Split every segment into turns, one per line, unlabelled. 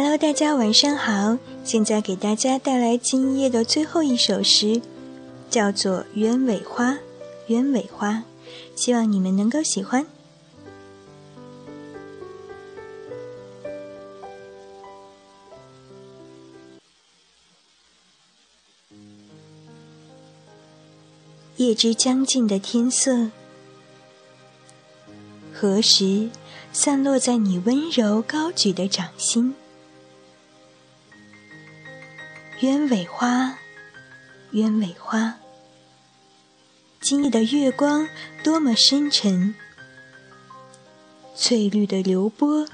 Hello，大家晚上好！现在给大家带来今夜的最后一首诗，叫做《鸢尾花》。鸢尾花，希望你们能够喜欢。夜之将尽的天色，何时散落在你温柔高举的掌心？鸢尾花，鸢尾花，今夜的月光多么深沉，翠绿的流波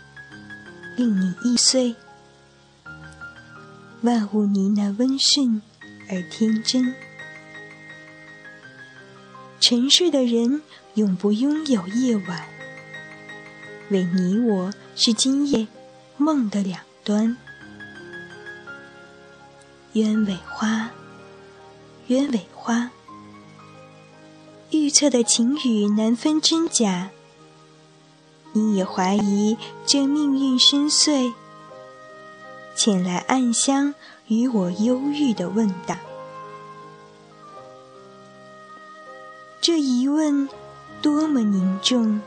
令你易碎，万物呢喃温顺而天真。沉睡的人永不拥有夜晚，唯你我是今夜梦的两端。鸢尾花，鸢尾花，预测的情语难分真假。你也怀疑这命运深邃，前来暗香与我忧郁的问答。这疑问多么凝重，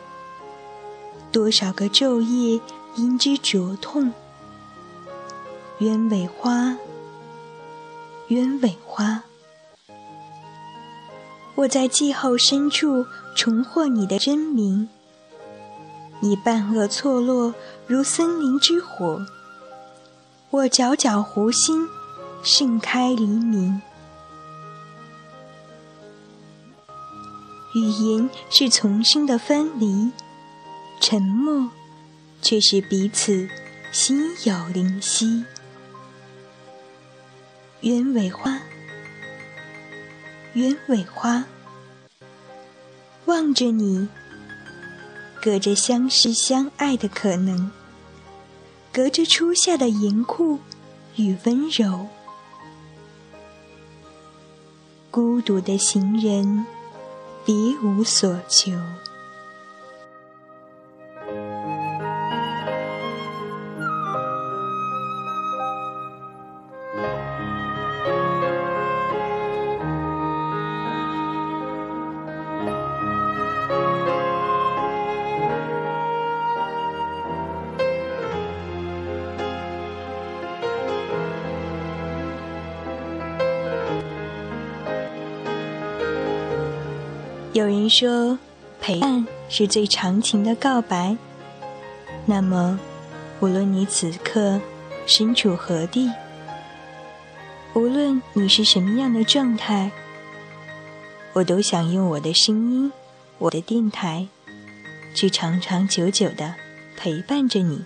多少个昼夜因之灼痛。鸢尾花，鸢尾花，我在季候深处重获你的真名。你半恶错落如森林之火，我皎皎湖心盛开黎明。语言是丛生的分离，沉默却是彼此心有灵犀。鸢尾花，鸢尾花，望着你，隔着相识相爱的可能，隔着初夏的严酷与温柔，孤独的行人。别无所求。有人说，陪伴是最长情的告白。那么，无论你此刻身处何地，无论你是什么样的状态，我都想用我的声音，我的电台，去长长久久的陪伴着你，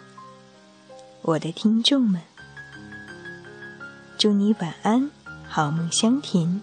我的听众们。祝你晚安，好梦香甜。